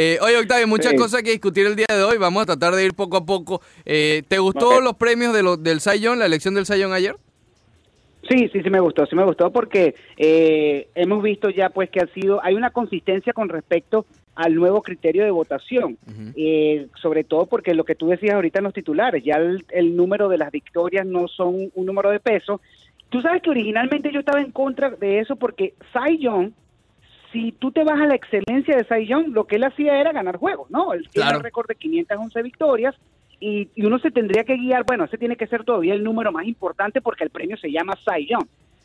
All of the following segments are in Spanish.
Eh, oye, Octavio, muchas cosas que discutir el día de hoy. Vamos a tratar de ir poco a poco. Eh, ¿Te gustó los premios de los del Sayón, la elección del Sayón ayer? Sí, sí, sí me gustó, sí me gustó porque eh, hemos visto ya pues que ha sido, hay una consistencia con respecto al nuevo criterio de votación, eh, sobre todo porque lo que tú decías ahorita en los titulares, ya el, número de las victorias no son un número de peso. Tú sabes que originalmente yo estaba en contra de eso porque Cy Young, si tú te vas a la excelencia de Cy Young, lo que él hacía era ganar juegos, ¿no? Él tiene el récord de 511 victorias, y, uno se tendría que guiar, bueno, ese tiene que ser todavía el número más importante porque el premio se llama Cy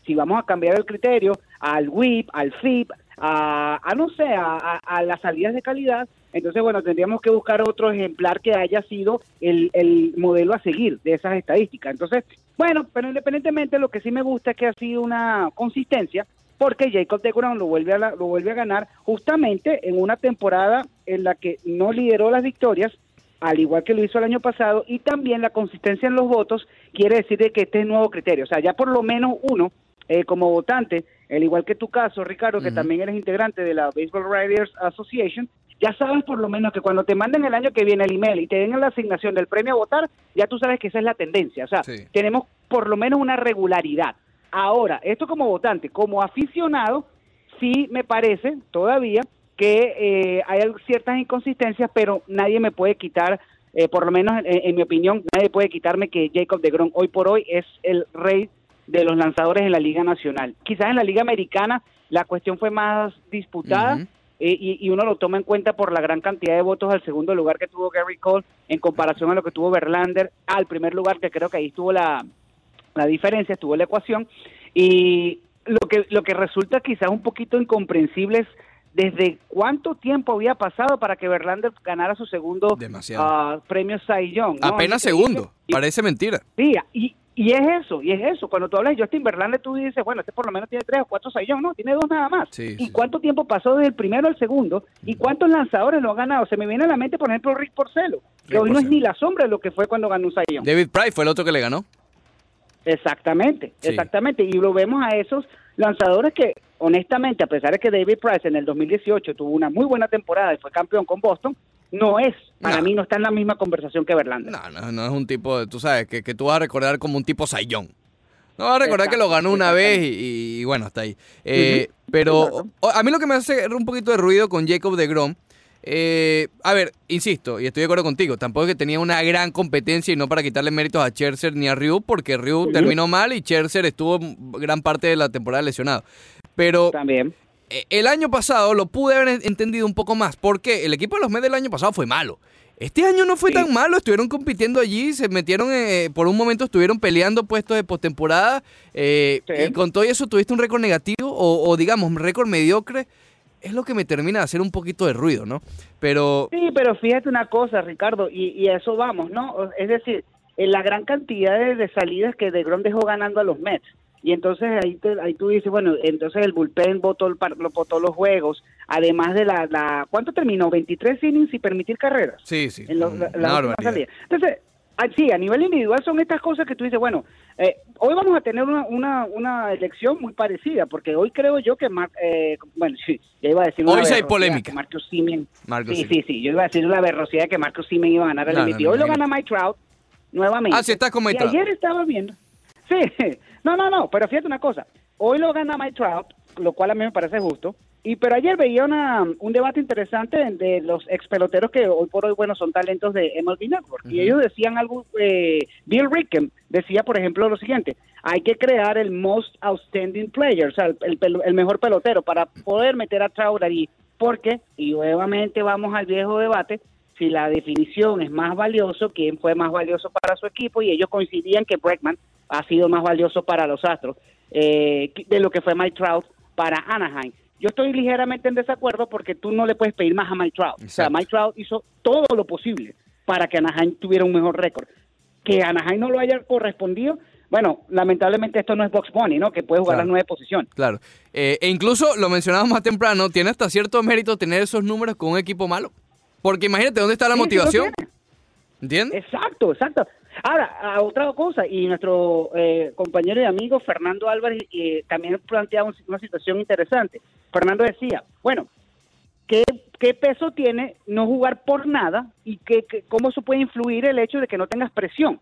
Si vamos a cambiar el criterio al WIP, al FIP, a, no sé, a, las salidas de calidad, entonces, bueno, tendríamos que buscar otro ejemplar que haya sido el, el modelo a seguir de esas estadísticas. Entonces, bueno, pero independientemente, lo que sí me gusta es que ha sido una consistencia, porque Jacob de Ground lo vuelve a lo vuelve a ganar justamente en una temporada en la que no lideró las victorias al igual que lo hizo el año pasado, y también la consistencia en los votos quiere decir de que este es nuevo criterio. O sea, ya por lo menos uno, eh, como votante, al igual que tu caso, Ricardo, que también eres integrante de la Baseball Writers Association, ya sabes por lo menos que cuando te manden el año que viene el email y te den la asignación del premio a votar, ya tú sabes que esa es la tendencia. O sea, tenemos por lo menos una regularidad. Ahora, esto como votante, como aficionado, sí me parece todavía que eh, hay ciertas inconsistencias, pero nadie me puede quitar, eh, por lo menos en, mi opinión, nadie puede quitarme que Jacob de Grom hoy por hoy es el rey de los lanzadores en la Liga Nacional. Quizás en la Liga Americana la cuestión fue más disputada. Eh, y, uno lo toma en cuenta por la gran cantidad de votos al segundo lugar que tuvo Gary Cole en comparación a lo que tuvo Verlander al primer lugar, que creo que ahí estuvo la, la diferencia, estuvo la ecuación. Y lo que, lo que resulta quizás un poquito incomprensible es desde cuánto tiempo había pasado para que Verlander ganara su segundo uh, premio Cy Young. Apenas segundo, parece mentira. Sí, y, y es eso, y es eso. Cuando tú hablas de Justin Verlander, tú dices, bueno, este por lo menos tiene tres o cuatro Cy Young, no, tiene dos nada más. ¿Y cuánto tiempo pasó desde el primero al segundo? ¿Y cuántos lanzadores lo han ganado? Se me viene a la mente, por ejemplo, Rick Porcelo, que hoy no es ni la sombra de lo que fue cuando ganó un Cy Young. David Price fue el otro que le ganó. Exactamente, exactamente. Y lo vemos a esos lanzadores que honestamente, a pesar de que David Price en el 2018 tuvo una muy buena temporada y fue campeón con Boston, no es, para mí no está en la misma conversación que Verlander. No, no, no es un tipo, tú sabes, que, que tú vas a recordar como un tipo Sayón. No vas a recordar que lo ganó una vez y, bueno, hasta ahí. Eh, pero a mí lo que me hace un poquito de ruido con Jacob de Grom eh, a ver, insisto, y estoy de acuerdo contigo, tampoco es que tenía una gran competencia y no para quitarle méritos a Scherzer ni a Ryu, porque Ryu terminó mal y Scherzer estuvo gran parte de la temporada lesionado. Pero también e, el año pasado lo pude haber entendido un poco más, porque el equipo de los Mets del año pasado fue malo. Este año no fue tan malo, estuvieron compitiendo allí, se metieron, eh, por un momento estuvieron peleando puestos de postemporada, eh, y con todo eso tuviste un récord negativo, o, o digamos, un récord mediocre es lo que me termina de hacer un poquito de ruido, ¿no? Pero... Sí, pero fíjate una cosa, Ricardo, y, a eso vamos, ¿no? Es decir, en la gran cantidad de, salidas que De Grom dejó ganando a los Mets. Y entonces ahí, ahí tú dices, bueno, entonces el bullpen votó, el, votó los juegos, además de la, la... ¿Cuánto terminó? 23 innings y permitir carreras. Sí, sí. En los, la, Entonces, Ah, sí, a nivel individual son estas cosas que tú dices, bueno, eh, hoy vamos a tener una, una, una, elección muy parecida, porque hoy creo yo que, eh, bueno, sí, ya iba a decir... Hoy sí hay polémica. Marcus Simen. sí, sí, sí, yo iba a decir la verrosidad que Marcus Simen iba a ganar el MVP. hoy lo gana Mike Trout, nuevamente. Ah, sí, está con Mike Trout. ayer estaba viendo... Sí, no, no, no, pero fíjate una cosa, hoy lo gana Mike Trout, lo cual a mí me parece justo, y pero ayer veía una, un debate interesante de los ex peloteros que hoy por hoy, bueno, son talentos de MLB Network. Y ellos decían algo, eh, Bill Rickham decía, por ejemplo, lo siguiente, hay que crear el most outstanding player, o sea, el, el, mejor pelotero para poder meter a Trout allí. Porque, y nuevamente vamos al viejo debate, si la definición es más valioso, quién fue más valioso para su equipo, y ellos coincidían que Bregman ha sido más valioso para los Astros eh, de lo que fue Mike Trout para Anaheim. Yo estoy ligeramente en desacuerdo porque tú no le puedes pedir más a Mike Trout. O sea, Mike Trout hizo todo lo posible para que Anaheim tuviera un mejor récord. Que Anaheim no lo haya correspondido, bueno, lamentablemente esto no es Box Bunny, ¿no? Que puede jugar las nueve posiciones. Claro. Eh, e incluso, lo mencionábamos más temprano, tiene hasta cierto mérito tener esos números con un equipo malo. Porque imagínate dónde está la motivación. ¿Entiendes? Exacto, exacto. Ahora, otra cosa, y nuestro eh, compañero y amigo Fernando Álvarez eh, también planteaba una situación interesante. Fernando decía, bueno, ¿qué qué peso tiene no jugar por nada y qué, qué- cómo eso puede influir el hecho de que no tengas presión.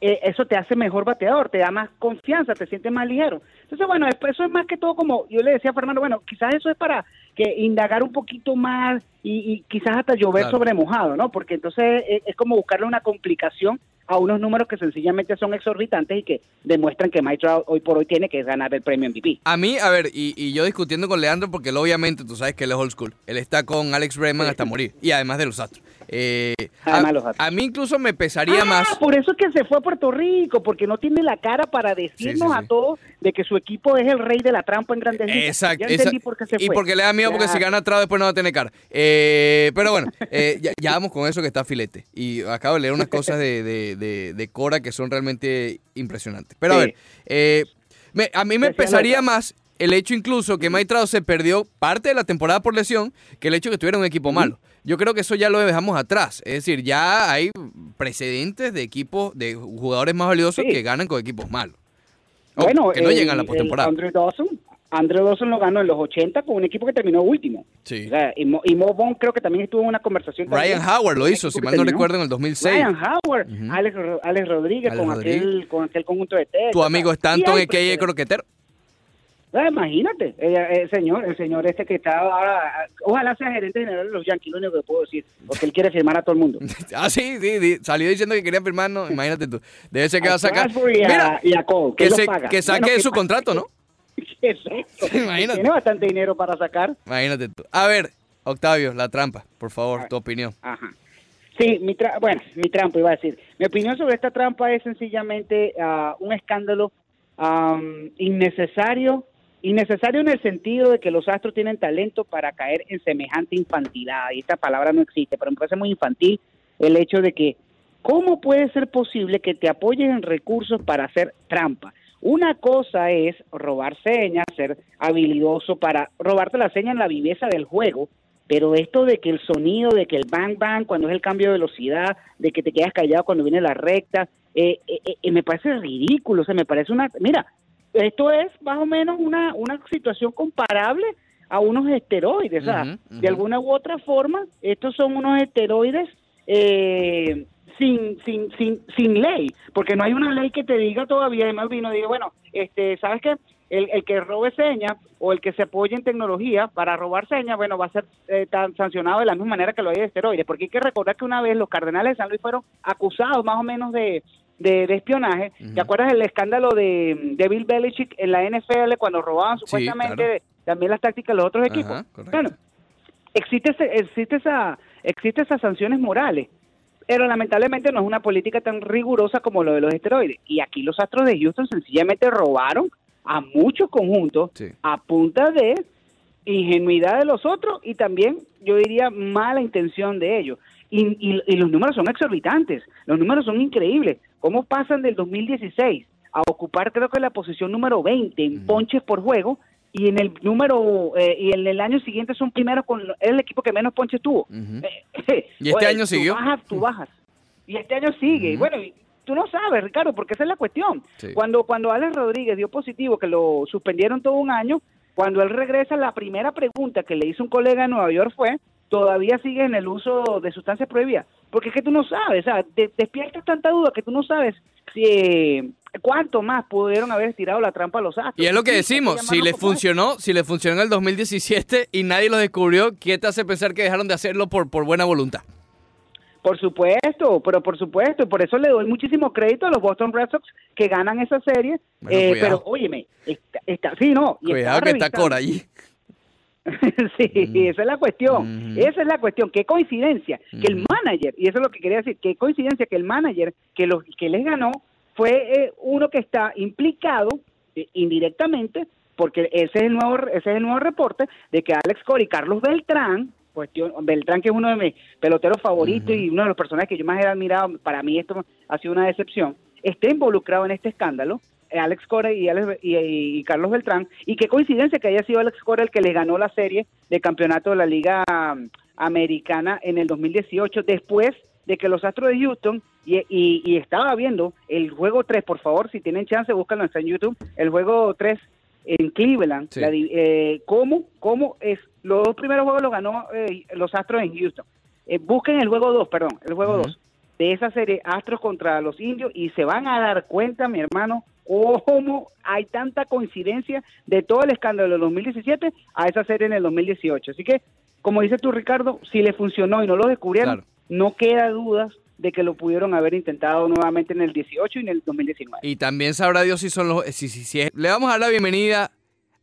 Eh, eso te hace mejor bateador, te da más confianza, te sientes más ligero. Entonces, bueno, es- eso es más que todo como yo le decía a Fernando, bueno, quizás eso es para que indagar un poquito más y, y quizás hasta llover Claro. sobre mojado, ¿no? Porque entonces es, es como buscarle una complicación a unos números que sencillamente son exorbitantes y que demuestran que Mike Trout hoy por hoy tiene que ganar el premio MVP. A mí, a ver, y, y yo discutiendo con Leandro, porque él obviamente tú sabes que él es old school. Él está con Alex Bregman hasta morir. Y además de los Astros. Eh, Además a, los mí incluso me pesaría Ah, más. por eso es que se fue a Puerto Rico, porque no tiene la cara para decirnos Sí, sí, a todos de que su equipo es el rey de la trampa en Grandes Ligas. Exacto. Ya entendí esa- por qué se y fue. porque le da miedo porque si gana atrás después no va a tener cara. Eh, pero bueno, eh, ya, ya vamos con eso que está filete. Y acabo de leer unas cosas de, de, de- de Cora que son realmente impresionantes. Pero a ver, eh, me- a mí me Decía pesaría Loca. más el hecho incluso que Trout se perdió parte de la temporada por lesión que el hecho que tuviera un equipo malo. Yo creo que eso ya lo dejamos atrás. Es decir, ya hay precedentes de equipos, de jugadores más valiosos Sí. que ganan con equipos malos. O Bueno, que no el- llegan a la postemporada. Andrew Dawson, Andrew Dawson lo ganó en los 80 con un equipo que terminó último. Sí. O sea, y, Mo, y Mo Vaughn creo que también estuvo en una conversación. Ryan también. Howard lo hizo, si mal no recuerdo, en el 2006. Ryan Howard, Ujú. Alex, Alex Rodríguez Alex con Rodríguez. aquel con aquel conjunto de Texas. Tu amigo Stanton, que croquetero. Ah, imagínate, ella- el señor, el señor este que está ahora, ojalá sea gerente general de los Yankees, lo único que puedo decir, porque él quiere firmar a todo el mundo. Ah, sí, sí, sí, salió diciendo que quería firmar, no, imagínate tú. Debe ser que va a sacar. Y a- Mira, y a Cole, que, ¿quién lo se- que saque Bueno, su ¿qué contrato, ¿no? Exacto. Imagínate. Tiene bastante dinero para sacar. Imagínate tú. A ver, Octavio, la trampa, por favor, tu opinión. Ajá. Sí, mi tra- bueno, mi trampa iba a decir. Mi opinión sobre esta trampa es sencillamente ah, un escándalo am, innecesario, innecesario en el sentido de que los astros tienen talento para caer en semejante infantilidad. Y esta palabra no existe, pero me parece muy infantil el hecho de que, ¿cómo puede ser posible que te apoyen en recursos para hacer trampa? Una cosa es robar señas, ser habilidoso para robarte la seña en la viveza del juego, pero esto de que el sonido, de que el bang bang cuando es el cambio de velocidad, de que te quedas callado cuando viene la recta, eh, eh, eh, me parece ridículo, o sea, me parece una... Mira, esto es más o menos una, una situación comparable a unos esteroides, ujú. de alguna u otra forma, estos son unos esteroides eh, sin, sin, sin, sin ley, porque no hay una ley que te diga todavía, y Melvino diga, bueno, este, ¿sabes qué? El, el que robe señas o el que se apoye en tecnología para robar señas, bueno, va a ser eh, tan sancionado de la misma manera que lo hay de esteroides, porque hay que recordar que una vez los Cardenales de San Luis fueron acusados más o menos de, de, de espionaje. ¿Te acuerdas del escándalo de, de Bill Belichick en la NFL cuando robaban Sí, supuestamente claro. también las tácticas de los otros equipos? Ajá. Bueno, existe, ese- existe, esa, existe esas sanciones morales, pero lamentablemente no es una política tan rigurosa como lo de los esteroides. Y aquí los Astros de Houston sencillamente robaron a muchos conjuntos Sí. a punta de ingenuidad de los otros y también, yo diría, mala intención de ellos. Y, y- y los números son exorbitantes, los números son increíbles. ¿Cómo pasan del 2016 a ocupar creo que la posición número 20 en ponches por juego y en el número eh, y en el año siguiente son primeros con es el equipo que menos ponches tuvo. Eh, ¿Y este oye, año siguió? Tú bajas, tú bajas. Y este año sigue. Y Ujú. bueno, y tú no sabes, Ricardo, porque esa es la cuestión. Sí. Cuando cuando Alex Rodríguez dio positivo, que lo suspendieron todo un año, cuando él regresa, la primera pregunta que le hizo un colega en Nueva York fue, ¿todavía sigue en el uso de sustancias prohibidas? Porque es que tú no sabes, o sea, te- despiertas tanta duda que tú no sabes si eh, cuánto más pudieron haber estirado la trampa a los astros. Y es lo que Sí, decimos, si llamarlo le como es. funcionó, si le funcionó en el 2017 y nadie lo descubrió, ¿qué te hace pensar que dejaron de hacerlo por, por buena voluntad? Por supuesto, pero por supuesto, por eso le doy muchísimo crédito a los Boston Red Sox que ganan esa serie. Bueno, eh, pero óyeme, está, está- sí, no. y Cuidado que está. Cora allí. sí, Mm. esa es la cuestión. Ujú. Esa es la cuestión. Qué coincidencia que el Ujú. manager, y eso es lo que quería decir, qué coincidencia que el manager que, los, que les ganó fue eh, uno que está implicado eh, indirectamente, porque ese es el nuevo ese es el nuevo reporte de que Alex Cora y Carlos Beltrán, cuestión, Beltrán que es uno de mis peloteros favoritos y uno de los personajes que yo más he admirado, para mí esto ha sido una decepción, esté involucrado en este escándalo. Eh, Alex Cora y, Alex- y- y Carlos Beltrán, y qué coincidencia que haya sido Alex Cora el que le ganó la serie de campeonato de la Liga um, Americana en el 2018, después de que los Astros de Houston, y, y- y estaba viendo el juego 3, por favor, si tienen chance, búscalo en YouTube, el juego 3 en Cleveland, eh, ¿cómo, ¿cómo es? Los dos primeros juegos los ganó eh, los Astros en Houston. Eh, busquen el juego 2, perdón, el juego 2 de esa serie Astros contra los Indios y se van a dar cuenta, mi hermano, cómo hay tanta coincidencia de todo el escándalo del 2017 a esa serie en el 2018. Así que, como dices tú, Ricardo, si le funcionó y no lo descubrieron, no queda dudas de que lo pudieron haber intentado nuevamente en el 18 y en el 2019. Y también sabrá Dios si son los... Si, si, si, le vamos a dar la bienvenida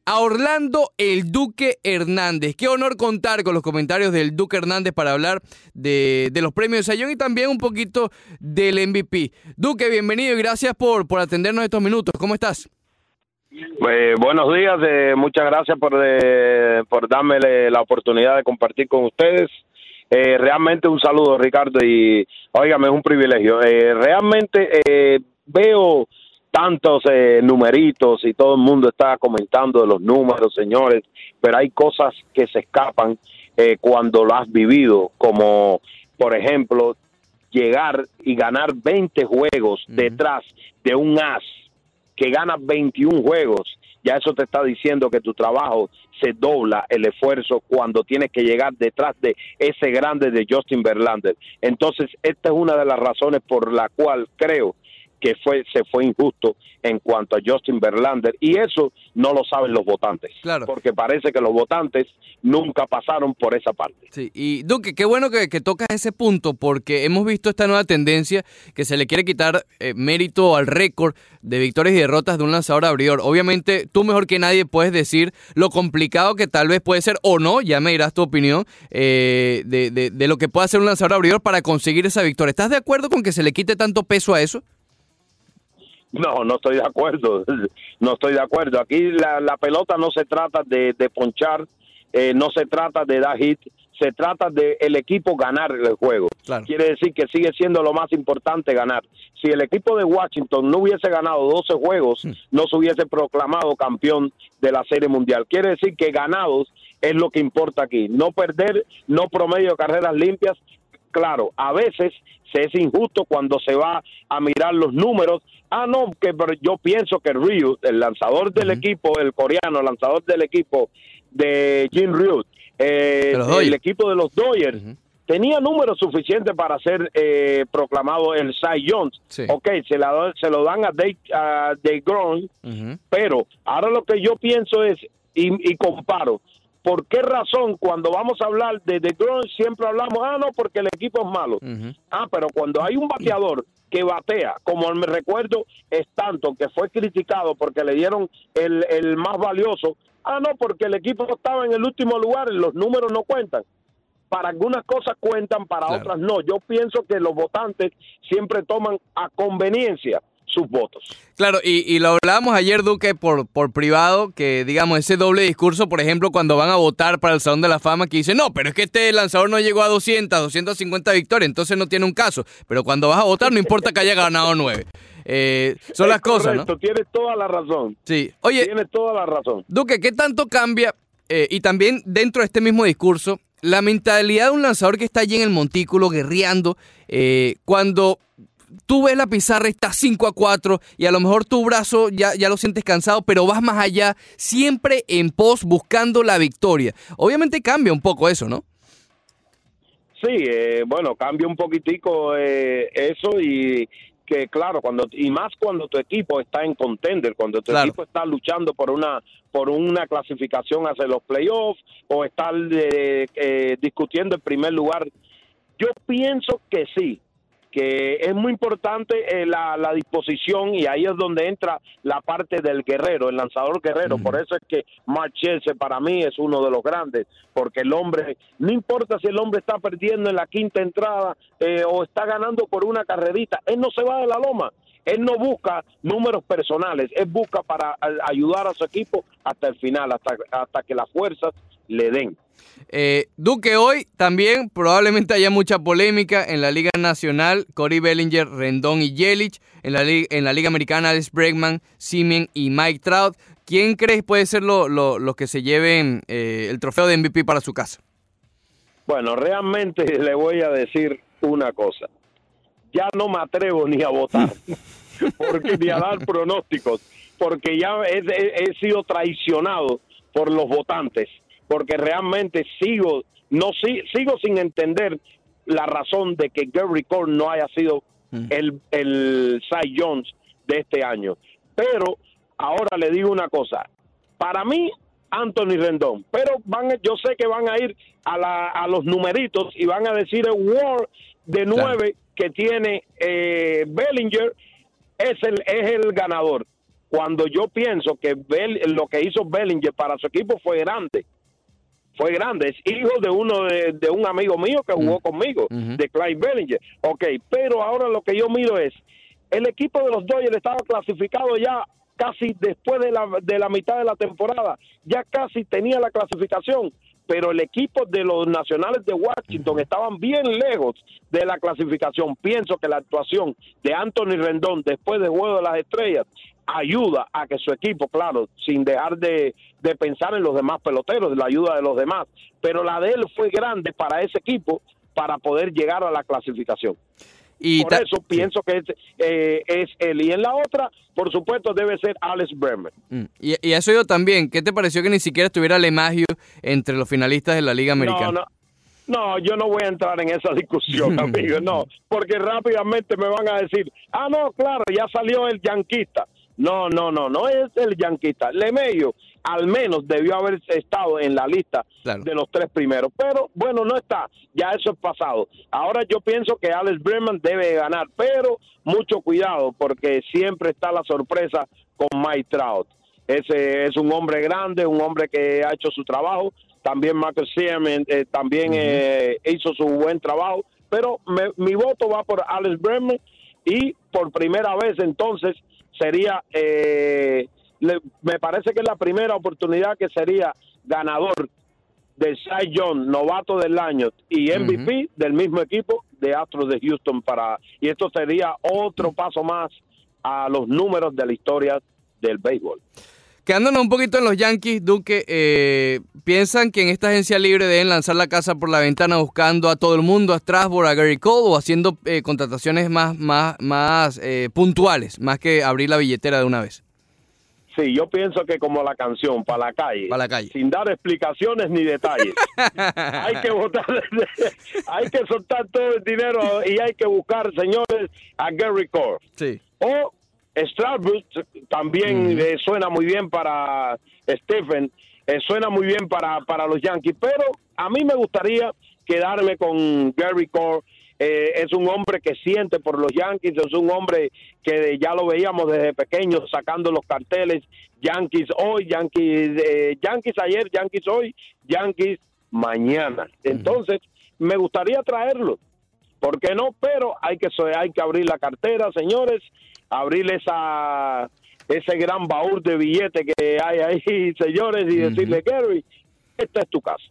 a Orlando el Duque Hernández. Qué honor contar con los comentarios del Duque Hernández para hablar de, los premios de Sayón y también un poquito del MVP. Duque, bienvenido y gracias por, por atendernos estos minutos. ¿Cómo estás? Eh, buenos días, eh, muchas gracias por, eh, por darme la oportunidad de compartir con ustedes. Eh, realmente un saludo, Ricardo, y óigame, es un privilegio. Eh, realmente veo tantos numeritos y todo el mundo está comentando de los números, señores, pero hay cosas que se escapan cuando lo has vivido, como por ejemplo llegar y ganar 20 juegos detrás de un as que gana 21 juegos ya eso te está diciendo que tu trabajo se dobla el esfuerzo cuando tienes que llegar detrás de ese grande de Justin Verlander. Entonces, esta es una de las razones por la cual creo que fue se fue injusto en cuanto a Justin Verlander y eso no lo saben los votantes claro. porque parece que los votantes nunca pasaron por esa parte sí y Duque qué bueno que, que tocas ese punto porque hemos visto esta nueva tendencia que se le quiere quitar eh, mérito al récord de victorias y derrotas de un lanzador abridor obviamente tú mejor que nadie puedes decir lo complicado que tal vez puede ser o no ya me dirás tu opinión eh, de, de, de lo que puede hacer un lanzador abridor para conseguir esa victoria ¿estás de acuerdo con que se le quite tanto peso a eso? No, no estoy de acuerdo. No estoy de acuerdo. Aquí la, la pelota no se trata de, de ponchar, eh, no se trata de dar hit, se trata de el equipo ganar el juego. Quiere decir que sigue siendo lo más importante ganar. Si el equipo de Washington no hubiese ganado 12 juegos, hmm. no se hubiese proclamado campeón de la Serie Mundial. Quiere decir que ganados es lo que importa aquí. No perder, no promedio de carreras limpias. Claro, a veces se es injusto cuando se va a mirar los números Ah, no, que yo pienso que Ryu, el lanzador del equipo, el coreano, lanzador del equipo de Jim Ryu, eh, el equipo de los Dodgers, tenía números suficientes para ser eh, proclamado el Cy Jones. Ok, se, la, se lo dan a Dave, a pero ahora lo que yo pienso es, y, y comparo, ¿Por qué razón cuando vamos a hablar de The siempre hablamos, ah, no, porque el equipo es malo? Ah, pero cuando hay un bateador que batea, como me recuerdo Stanton, que fue criticado porque le dieron el, el más valioso, ah, no, porque el equipo estaba en el último lugar, los números no cuentan. Para algunas cosas cuentan, para otras no. Yo pienso que los votantes siempre toman a conveniencia sus votos. Claro, y, lo hablábamos ayer, Duque, por, por privado, que digamos ese doble discurso, por ejemplo, cuando van a votar para el Salón de la Fama, que dicen, no, pero es que este lanzador no llegó a 200, 250 victorias, entonces no tiene un caso. Pero cuando vas a votar, no importa que haya ganado nueve. Eh, son las cosas, ¿no? Tienes toda la razón. Sí. Oye. Tienes toda la razón. Duque, ¿qué tanto cambia? Eh, y también dentro de este mismo discurso, la mentalidad de un lanzador que está allí en el montículo guerreando, eh, cuando tú ves la pizarra, está 5 a 4 y a lo mejor tu brazo ya, ya lo sientes cansado, pero vas más allá, siempre en pos buscando la victoria. Obviamente cambia un poco eso, ¿no? Sí, eh, bueno, cambia un poquitico eh, eso y que claro, cuando y más cuando tu equipo está en contender, cuando tu equipo está luchando por una por una clasificación hacia los playoffs o está eh, discutiendo el primer lugar. Yo pienso que sí, que es muy importante eh, la, la, disposición y ahí es donde entra la parte del guerrero, el lanzador guerrero. Por eso es que Marchese para mí es uno de los grandes, porque el hombre, no importa si el hombre está perdiendo en la quinta entrada eh, o está ganando por una carrerita, él no se va de la loma. Él no busca números personales, él busca para ayudar a su equipo hasta el final, hasta, hasta que las fuerzas le den. Eh, Duque, hoy también probablemente haya mucha polémica en la Liga Nacional. Cory Bellinger, Rendón y Yelich. En la, en la Liga Americana, Alex Bregman, Simeon y Mike Trout. ¿Quién crees puede ser los lo, que se lleven eh, el trofeo de MVP para su casa? Bueno, realmente le voy a decir una cosa. Ya no me atrevo ni a votar, porque ni a dar pronósticos porque ya he, he, sido traicionado por los votantes, porque realmente sigo, no sigo sin entender la razón de que Gary Cole no haya sido mm. el, el Cy Jones de este año. Pero ahora le digo una cosa, para mí Anthony Rendón, pero van, yo sé que van a ir a, la, a los numeritos y van a decir el War de nueve que tiene eh, Bellinger es el, es el ganador. Cuando yo pienso que lo que hizo Bellinger para su equipo fue grande, fue grande. Es hijo de uno de, un amigo mío que jugó conmigo, de Clyde Bellinger. Ok, pero ahora lo que yo miro es, el equipo de los Dodgers estaba clasificado ya casi después de la, de la mitad de la temporada, ya casi tenía la clasificación pero el equipo de los nacionales de Washington estaban bien lejos de la clasificación. Pienso que la actuación de Anthony Rendón después del Juego de las Estrellas ayuda a que su equipo, claro, sin dejar de, pensar en los demás peloteros, la ayuda de los demás, pero la de él fue grande para ese equipo para poder llegar a la clasificación. Y por eso pienso que es, eh, es, él. Y en la otra, por supuesto, debe ser Alex Bremer. Mm. Y, y, eso yo también. ¿Qué te pareció que ni siquiera estuviera Lemagio entre los finalistas de la Liga Americana? No, no. No, yo no voy a entrar en esa discusión, amigo, no, porque rápidamente me van a decir, ah, no, claro, ya salió el yanquista. No, no, no, no es el yanquista. Lemeyo al menos debió haber estado en la lista de los tres primeros, pero bueno, no está, ya eso es pasado. Ahora yo pienso que Alex Bremen debe ganar, pero mucho cuidado porque siempre está la sorpresa con Mike Trout. Ese es un hombre grande, un hombre que ha hecho su trabajo. También Michael Seaman eh, también eh, hizo su buen trabajo, pero mi voto va por Alex Bremen y por primera vez entonces sería, eh, me parece que es la primera oportunidad que sería ganador del Cy Young, novato del año y MVP del mismo equipo de Astros de Houston para y esto sería otro paso más a los números de la historia del béisbol. Quedándonos un poquito en los Yankees, Duque, eh, ¿piensan que en esta agencia libre deben lanzar la casa por la ventana buscando a todo el mundo, a Strasbourg, a Gary Cole o haciendo eh, contrataciones más, más, más eh, puntuales, más que abrir la billetera de una vez? Sí, yo pienso que como la canción, para la calle. Para la calle. Sin dar explicaciones ni detalles. hay que votar, hay que soltar todo el dinero y hay que buscar, señores, a Gary Cole. Sí. O Strasbourg también eh, suena muy bien para Stephen, eh, suena muy bien para, para los Yankees, pero a mí me gustaría quedarme con Gary Cole. Eh, es un hombre que siente por los Yankees, es un hombre que ya lo veíamos desde pequeño sacando los carteles, Yankees hoy, Yankees, Yankees ayer, Yankees hoy, Yankees mañana. Entonces, me gustaría traerlo, ¿por qué no? Pero hay que, hay que abrir la cartera, señores, abrir esa ese gran baúl de billetes que hay ahí, señores, y decirle, Gary, esta es tu casa.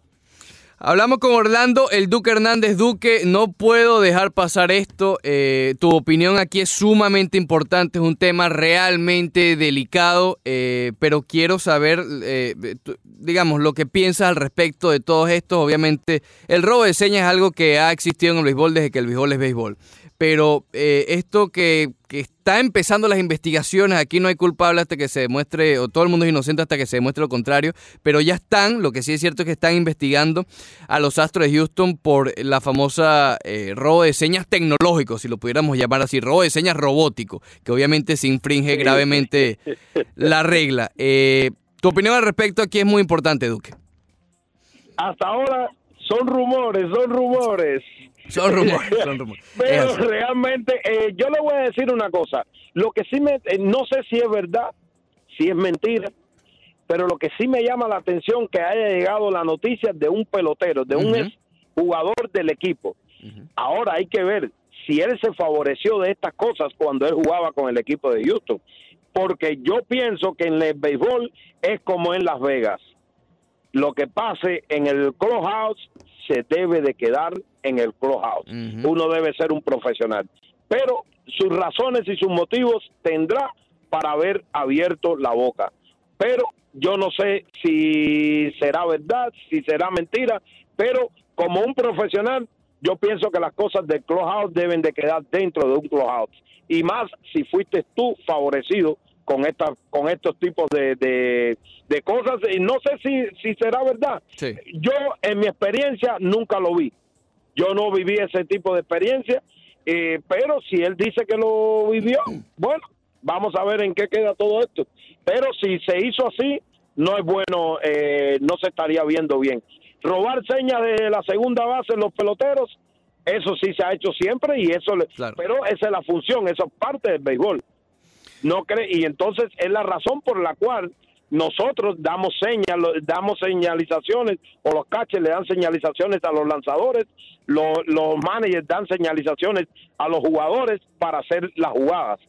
Hablamos con Orlando, el Duque Hernández Duque. No puedo dejar pasar esto. Eh, tu opinión aquí es sumamente importante, es un tema realmente delicado, eh, pero quiero saber, eh, digamos, lo que piensas al respecto de todo esto. Obviamente, el robo de señas es algo que ha existido en el béisbol desde que el béisbol es béisbol pero eh, esto que, está empezando las investigaciones, aquí no hay culpable hasta que se demuestre, o todo el mundo es inocente hasta que se demuestre lo contrario, pero ya están, lo que sí es cierto es que están investigando a los Astros de Houston por la famosa eh, robo de señas tecnológico, si lo pudiéramos llamar así, robo de señas robótico, que obviamente se infringe gravemente la regla. Eh, tu opinión al respecto aquí es muy importante, Duque. Hasta ahora son rumores, son rumores. Son rumores, son rumores. Pero realmente, eh, yo le voy a decir una cosa. Lo que sí me, eh, no sé si es verdad, si es mentira, pero lo que sí me llama la atención que haya llegado la noticia de un pelotero, de un jugador del equipo. Ahora hay que ver si él se favoreció de estas cosas cuando él jugaba con el equipo de Houston. Porque yo pienso que en el béisbol es como en Las Vegas. Lo que pase en el clubhouse se debe de quedar en el clubhouse. Uno debe ser un profesional. Pero sus razones y sus motivos tendrá para haber abierto la boca. Pero yo no sé si será verdad, si será mentira, pero como un profesional, yo pienso que las cosas del clubhouse deben de quedar dentro de un clubhouse. Y más si fuiste tú favorecido con esta, con estos tipos de, de, cosas y no sé si, si será verdad. Yo en mi experiencia nunca lo vi. Yo no viví ese tipo de experiencia, eh, pero si él dice que lo vivió, bueno, vamos a ver en qué queda todo esto. Pero si se hizo así, no es bueno, eh, no se estaría viendo bien. Robar señas de la segunda base en los peloteros, eso sí se ha hecho siempre y eso, pero esa es la función, esa es parte del béisbol. No cree y entonces es la razón por la cual nosotros damos señal, damos señalizaciones o los catchers le dan señalizaciones a los lanzadores, los, los managers dan señalizaciones a los jugadores para hacer las jugadas.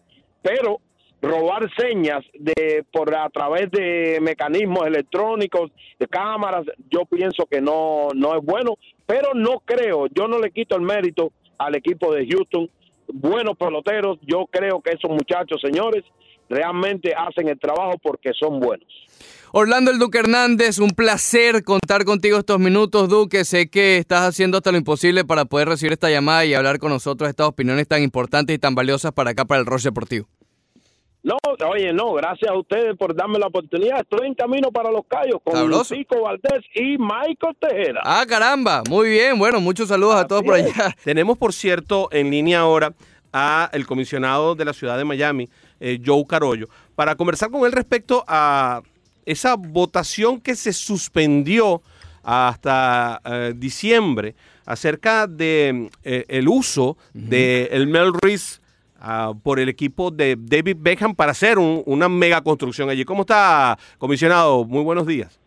Pero robar señas de por a través de mecanismos electrónicos, de cámaras, yo pienso que no no es bueno, pero no creo, yo no le quito el mérito al equipo de Houston, buenos peloteros, yo creo que esos muchachos, señores, realmente hacen el trabajo porque son buenos. Orlando El Duque Hernández, un placer contar contigo estos minutos, Duque. Sé que estás haciendo hasta lo imposible para poder recibir esta llamada y hablar con nosotros estas opiniones tan importantes y tan valiosas para acá, para el Roche Deportivo. No, oye, no, gracias a ustedes por darme la oportunidad. Estoy en camino para Los Cayos con Lucico Valdés y Michael Tejera. Ah, caramba, muy bien. Bueno, muchos saludos a todos por allá. Tenemos, por cierto, en línea ahora a el comisionado de la ciudad de Miami, eh, Joe Carollo, para conversar con él respecto a esa votación que se suspendió hasta eh, diciembre acerca de eh, el uso de el Mel Reese Ah, por el equipo de David Beckham para hacer una mega construcción allí. ¿Cómo está, comisionado? Muy buenos días.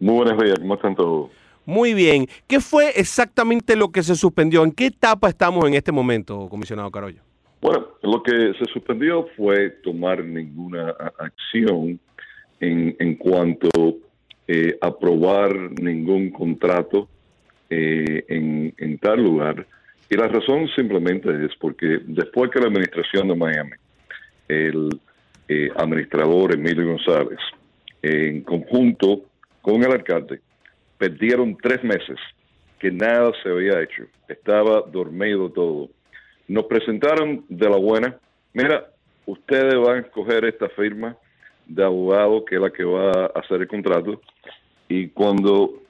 Muy buenos días, ¿cómo están todos? Muy bien. ¿Qué fue exactamente lo que se suspendió? ¿En qué etapa estamos en este momento, comisionado Carollo? Bueno, lo que se suspendió fue tomar ninguna acción en, en cuanto eh, aprobar ningún contrato eh, en, en tal lugar y la razón simplemente es porque después que la administración de Miami, el eh, administrador Emilio González, en conjunto con el alcalde, perdieron tres meses que nada se había hecho. Estaba dormido todo. Nos presentaron de la buena. Mira, ustedes van a escoger esta firma de abogado que es la que va a hacer el contrato. Y cuando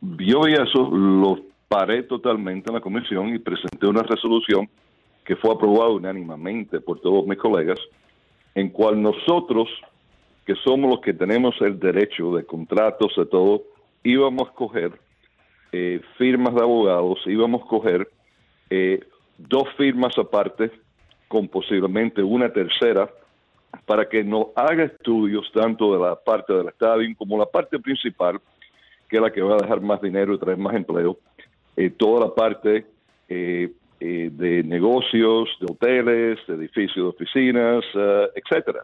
vio eso, los paré totalmente en la comisión y presenté una resolución que fue aprobada unánimemente por todos mis colegas, en cual nosotros, que somos los que tenemos el derecho de contratos, de todo, íbamos a coger eh, firmas de abogados, íbamos a coger eh, dos firmas aparte, con posiblemente una tercera, para que nos haga estudios tanto de la parte del estadio como la parte principal, que es la que va a dejar más dinero y traer más empleo, eh, toda la parte eh, eh, de negocios, de hoteles, de edificios de oficinas, etcétera.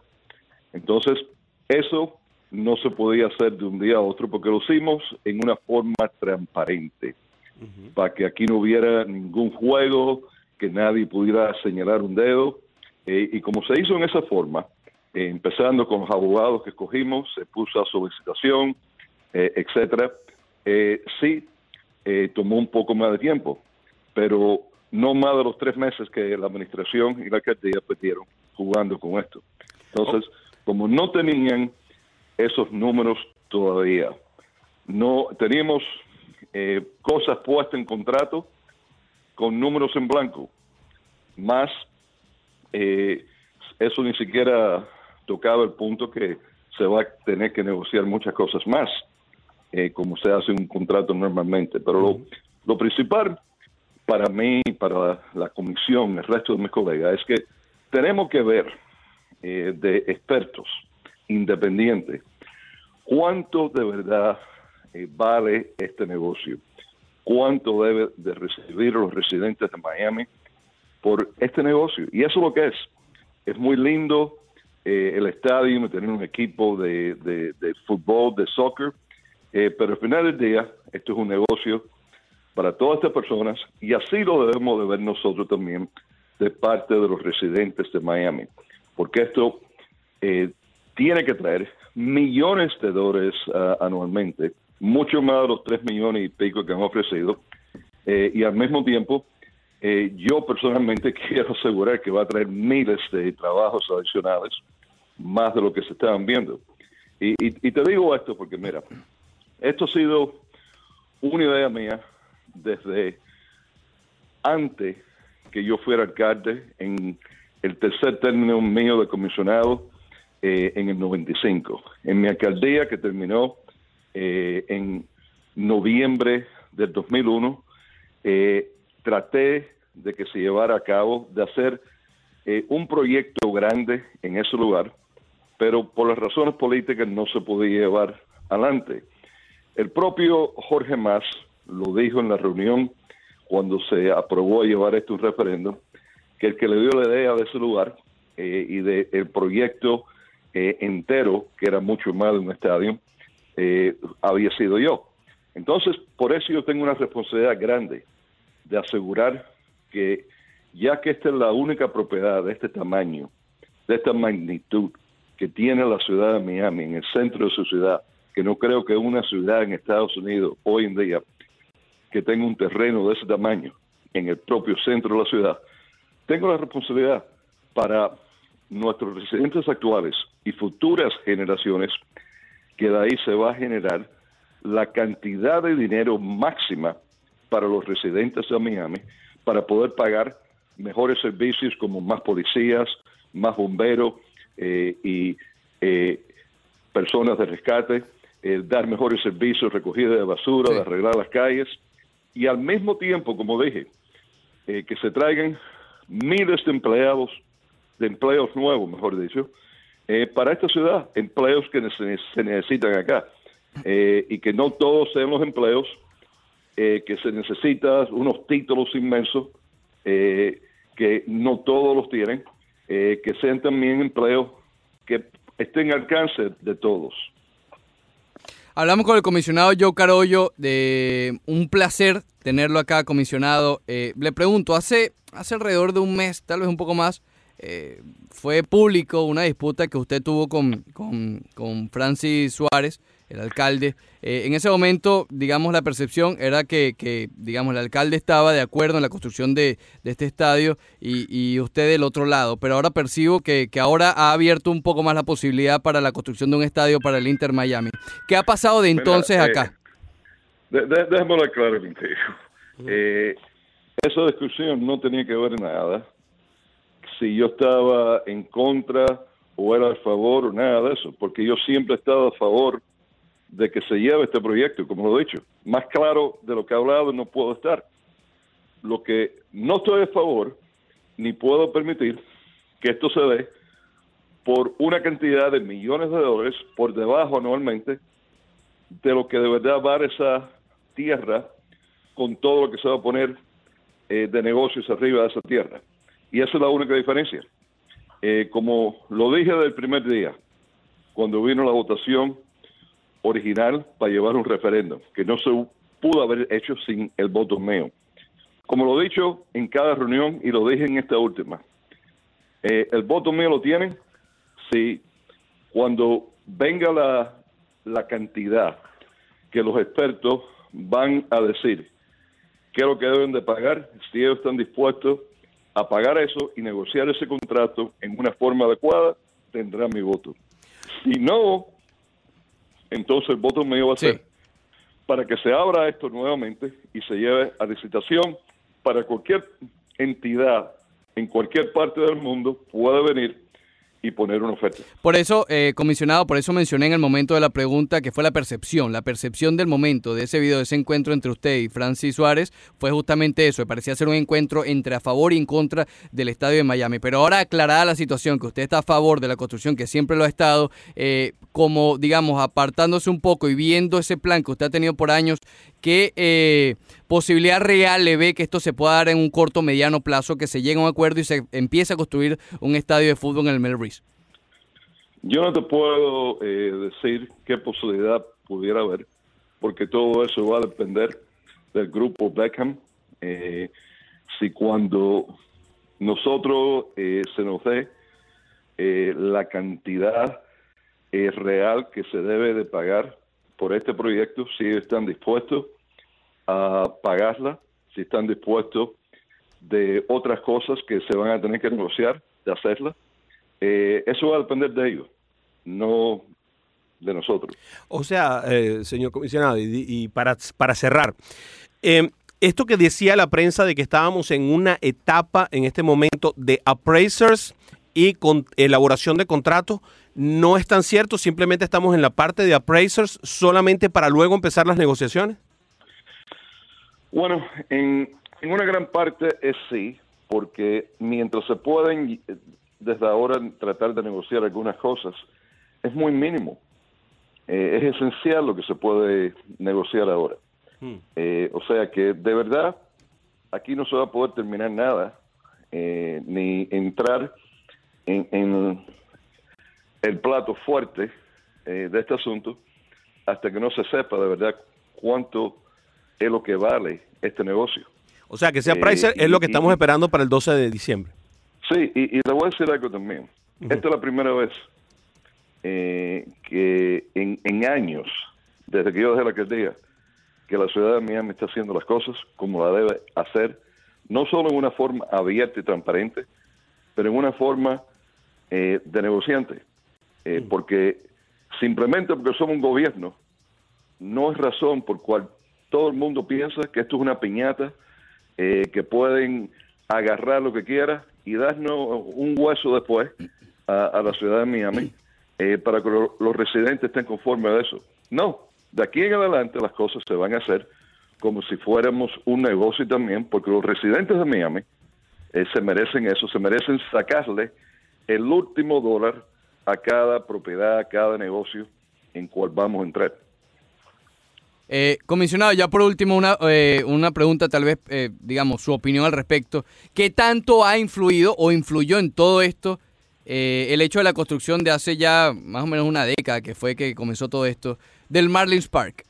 Entonces, eso no se podía hacer de un día a otro porque lo hicimos en una forma transparente, para que aquí no hubiera ningún juego, que nadie pudiera señalar un dedo. y como se hizo en esa forma, empezando con los abogados que escogimos, se puso a solicitación, etcétera, sí eh, tomó un poco más de tiempo, pero no más de los tres meses que la administración y la alcaldía perdieron jugando con esto. Entonces, como no tenían esos números todavía, no teníamos eh, cosas puestas en contrato con números en blanco, más eh, eso ni siquiera tocaba el punto que se va a tener que negociar muchas cosas más. Eh, como se hace un contrato normalmente. Pero lo, principal para mí, para la, comisión, el resto de mis colegas, es que tenemos que ver eh, de expertos independientes cuánto de verdad eh, vale este negocio, cuánto debe de recibir los residentes de Miami por este negocio. Y eso es lo que es. Es muy lindo el estadio, tener un equipo de, de, de fútbol, de soccer, eh, pero al final del día, esto es un negocio para todas estas personas y así lo debemos de ver nosotros también de parte de los residentes de Miami, porque esto eh, tiene que traer millones de dólares ah, anualmente, mucho más de los 3 millones y pico que han ofrecido, eh, y al mismo tiempo yo personalmente quiero asegurar que va a traer miles de trabajos adicionales más de lo que se estaban viendo. Y te digo esto porque, mira, esto ha sido una idea mía desde antes que yo fuera alcalde en el tercer término mío de comisionado eh, en el 95. En mi alcaldía que terminó eh, en noviembre del 2001, eh, traté de que se llevara a cabo, de hacer un proyecto grande en ese lugar, pero por las razones políticas no se podía llevar adelante. El propio Jorge Mas lo dijo en la reunión cuando se aprobó llevar esto un referéndum, que el que le dio la idea de ese lugar eh, y del proyecto eh, entero, que era mucho más de un estadio, eh, había sido yo. Entonces, por eso yo tengo una responsabilidad grande de asegurar que, ya que esta es la única propiedad de este tamaño, de esta magnitud que tiene la ciudad de Miami, en el centro de su ciudad, que no creo que una ciudad en Estados Unidos hoy en día que tenga un terreno de ese tamaño en el propio centro de la ciudad, tengo la responsabilidad para nuestros residentes actuales y futuras generaciones que de ahí se va a generar la cantidad de dinero máxima para los residentes de Miami para poder pagar mejores servicios como más policías, más bomberos eh, y eh, personas de rescate, eh, dar mejores servicios, recogida de basura, de arreglar las calles. Y al mismo tiempo, como dije, eh, que se traigan miles de empleados, de empleos nuevos, mejor dicho, eh, para esta ciudad, empleos que se, necesitan acá, eh, y que no todos sean los empleos que se necesitan, unos títulos inmensos, que no todos los tienen, que sean también empleos que estén al alcance de todos. Hablamos con el comisionado Joe Carollo de un placer tenerlo acá, comisionado. Eh, le pregunto, hace, hace alrededor de un mes, tal vez un poco más, eh, fue público una disputa que usted tuvo con, con, con Francis Suárez el alcalde. Eh, en ese momento, digamos, la percepción era que, que, digamos, el alcalde estaba de acuerdo en la construcción de, este estadio y, y, usted del otro lado, pero ahora percibo que, que, ahora ha abierto un poco más la posibilidad para la construcción de un estadio para el Inter Miami. ¿Qué ha pasado de entonces acá? Eh, déjame hablar claro contigo. Eh, esa discusión no tenía que ver nada si yo estaba en contra o era a favor o nada de eso, porque yo siempre he estado a favor de que se lleve este proyecto, como lo he dicho. Más claro de lo que he hablado no puedo estar. Lo que no estoy a favor, ni puedo permitir que esto se dé por una cantidad de millones de dólares por debajo anualmente de lo que de verdad va esa tierra con todo lo que se va a poner eh, de negocios arriba de esa tierra. Y esa es la única diferencia. Eh, como lo dije del primer día, cuando vino la votación original para llevar un referéndum, que no se pudo haber hecho sin el voto mío. Como lo he dicho en cada reunión y lo dije en esta última, eh, el voto mío lo tienen si cuando venga la, la cantidad que los expertos van a decir qué es lo que deben de pagar, si ellos están dispuestos a pagar eso y negociar ese contrato en una forma adecuada, tendrá mi voto. Si no, entonces el voto mío va a ser para que se abra esto nuevamente y se lleve a licitación para cualquier entidad en cualquier parte del mundo pueda venir y poner una oferta. Por eso, eh, comisionado, por eso mencioné en el momento de la pregunta que fue la percepción, la percepción del momento de ese video, de ese encuentro entre usted y Francis Suárez, fue justamente eso, parecía ser un encuentro entre a favor y en contra del estadio de Miami. Pero ahora aclarada la situación, que usted está a favor de la construcción, que siempre lo ha estado, eh, como digamos, apartándose un poco y viendo ese plan que usted ha tenido por años, ¿qué eh, posibilidad real le ve que esto se pueda dar en un corto mediano plazo, que se llegue a un acuerdo y se empiece a construir un estadio de fútbol en el Melrose? Yo no te puedo eh, decir qué posibilidad pudiera haber, porque todo eso va a depender del grupo Beckham. Eh, si cuando nosotros se nos dé la cantidad es real que se debe de pagar por este proyecto, si están dispuestos a pagarla, si están dispuestos de otras cosas que se van a tener que negociar, de hacerla. Eh, eso va a depender de ellos, no de nosotros. O sea, eh, señor comisionado, y, y para, para cerrar, eh, esto que decía la prensa de que estábamos en una etapa en este momento de appraisers y con elaboración de contratos, no es tan cierto, simplemente estamos en la parte de appraisers solamente para luego empezar las negociaciones. Bueno, en, en una gran parte es sí, porque mientras se pueden desde ahora tratar de negociar algunas cosas, es muy mínimo. Eh, es esencial lo que se puede negociar ahora. Hmm. Eh, o sea que de verdad aquí no se va a poder terminar nada, eh, ni entrar en, en el plato fuerte eh, de este asunto hasta que no se sepa de verdad cuánto es lo que vale este negocio. O sea, que sea Eh, Pricer es lo que y- estamos y- esperando para el 12 de diciembre. Sí, y, y le voy a decir algo también. Esta es la primera vez eh, que en, en años, desde que yo dejé la alcaldía, que la ciudad de Miami está haciendo las cosas como la debe hacer, no solo en una forma abierta y transparente, pero en una forma eh, de negociante. Eh, Porque simplemente porque somos un gobierno, no es razón por cual todo el mundo piensa que esto es una piñata, eh, que pueden agarrar lo que quiera y darnos un hueso después a, a la ciudad de Miami eh, para que lo- los residentes estén conformes a eso. No, de aquí en adelante las cosas se van a hacer como si fuéramos un negocio también, porque los residentes de Miami eh, se merecen eso, se merecen sacarle el último dólar a cada propiedad, a cada negocio en cual vamos a entrar. Eh, comisionado, ya por último, una, eh, una pregunta, tal vez, eh, digamos, su opinión al respecto. ¿Qué tanto ha influido o influyó en todo esto eh, el hecho de la construcción de hace ya más o menos una década, que fue que comenzó todo esto, del Marlins Park?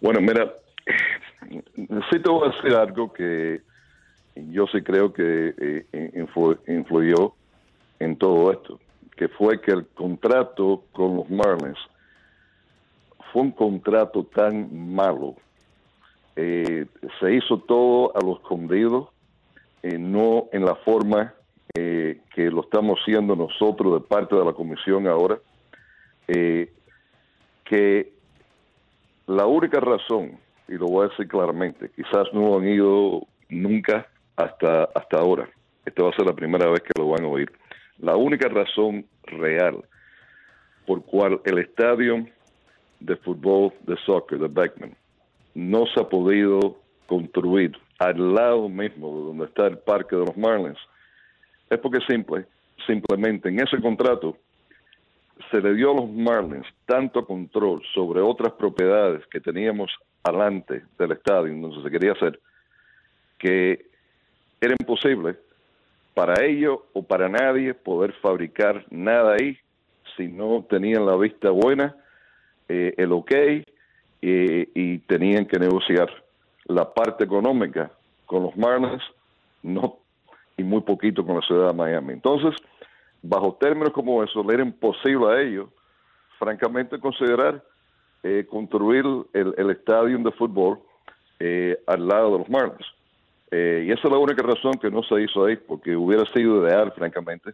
Bueno, mira, sí te voy a decir algo que yo sí creo que eh, influ- influyó en todo esto, que fue que el contrato con los Marlins fue un contrato tan malo. Eh, se hizo todo a lo escondido, eh, no en la forma eh, que lo estamos haciendo nosotros de parte de la comisión ahora, que la única razón, y lo voy a decir claramente, quizás no han ido nunca hasta, hasta ahora, esta va a ser la primera vez que lo van a oír, la única razón real por cual el estadio de fútbol, de soccer, de Beckman, no se ha podido construir al lado mismo de donde está el parque de los Marlins, es porque simple, simplemente en ese contrato se le dio a los Marlins tanto control sobre otras propiedades que teníamos alante del estadio donde se quería hacer, que era imposible para ellos o para nadie poder fabricar nada ahí si no tenían la vista buena, eh, el ok, eh, y tenían que negociar la parte económica con los Marlins, no y muy poquito con la ciudad de Miami. Entonces, bajo términos como eso, le era imposible a ellos, francamente, considerar eh, construir el, el estadio de fútbol eh, al lado de los Marlins. Eh, y esa es la única razón que no se hizo ahí, porque hubiera sido ideal, francamente,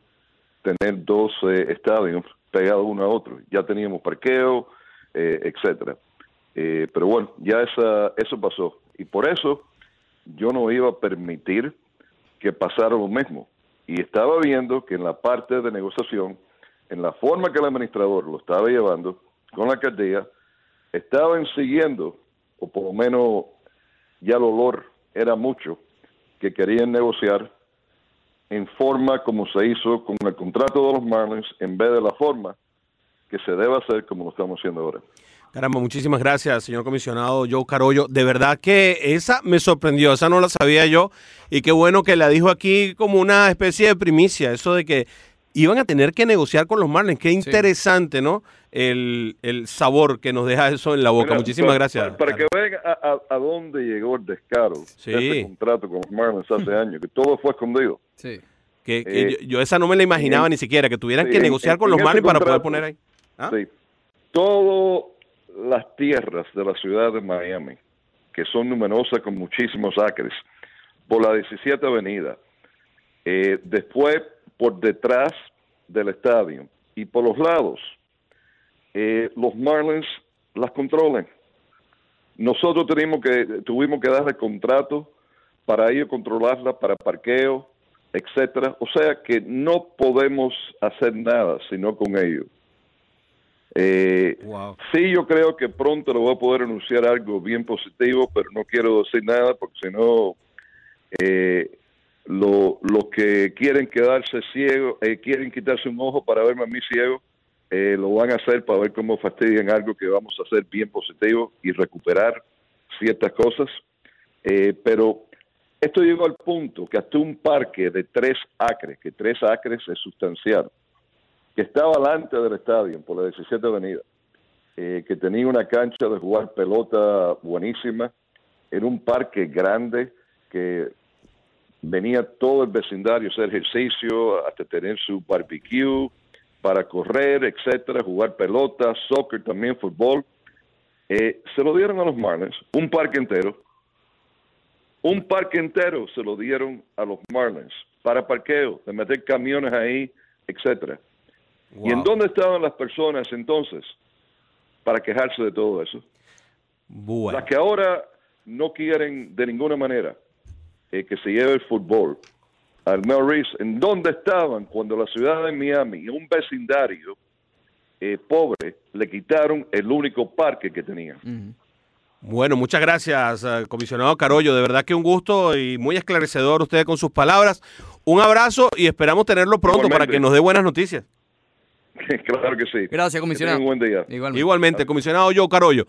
tener dos eh, estadios pegados uno a otro. Ya teníamos parqueo, eh, etcétera. Eh, pero bueno, ya esa, eso pasó. Y por eso yo no iba a permitir que pasara lo mismo. Y estaba viendo que en la parte de negociación, en la forma que el administrador lo estaba llevando con la alcaldía, estaban siguiendo, o por lo menos ya el olor era mucho, que querían negociar en forma como se hizo con el contrato de los Marlins, en vez de la forma que se debe hacer como lo estamos haciendo ahora. Caramba, muchísimas gracias, señor comisionado Joe Carollo. De verdad que esa me sorprendió, esa no la sabía yo. Y qué bueno que la dijo aquí como una especie de primicia, eso de que iban a tener que negociar con los Marlins. Qué interesante, ¿no? El, el sabor que nos deja eso en la boca. Mira, muchísimas para- gracias. Para, para que vean a, a- a dónde llegó el descaro Sí. de ese contrato con los Marlins hace años, que todo fue escondido. Sí. Que, que eh, yo, yo esa no me la imaginaba en- ni siquiera, que tuvieran sí, que negociar en- con en los Marlins para poder poner ahí. ¿Ah? Sí. Todas las tierras de la ciudad de Miami, que son numerosas con muchísimos acres, por la 17 Avenida, eh, después por detrás del estadio y por los lados, eh, los Marlins las controlan. Nosotros tuvimos que, tuvimos que darle contrato para ellos controlarla, para parqueo, etcétera. O sea que no podemos hacer nada sino con ellos. Eh, Sí, yo creo que pronto lo voy a poder anunciar algo bien positivo, pero no quiero decir nada porque si no, eh, lo- los que quieren quedarse ciegos, eh, quieren quitarse un ojo para verme a mí ciego, eh, lo van a hacer para ver cómo fastidian algo que vamos a hacer bien positivo y recuperar ciertas cosas. Eh, pero esto llegó al punto que hasta un parque de tres acres, que tres acres es sustancial, que estaba delante del estadio, por la 17 Avenida, eh, que tenía una cancha de jugar pelota buenísima, en un parque grande que venía todo el vecindario a hacer ejercicio, hasta tener su barbecue, para correr, etcétera, jugar pelota, soccer también, fútbol. Eh, se lo dieron a los Marlins, un parque entero. Un parque entero se lo dieron a los Marlins para parqueo, de meter camiones ahí, etcétera. ¿Y en dónde estaban las personas entonces para quejarse de todo eso? Bueno. Las que ahora no quieren de ninguna manera eh, que se lleve el fútbol al Mel Reese, ¿en dónde estaban cuando la ciudad de Miami, un vecindario eh, pobre, le quitaron el único parque que tenían? Bueno, muchas gracias, eh, comisionado Carollo. De verdad que un gusto y muy esclarecedor usted con sus palabras. Un abrazo y esperamos tenerlo pronto para que nos dé buenas noticias. claro que sí. Gracias, Que comisionado. tengan un buen día. Igualmente. Igualmente, comisionado Joe Carollo.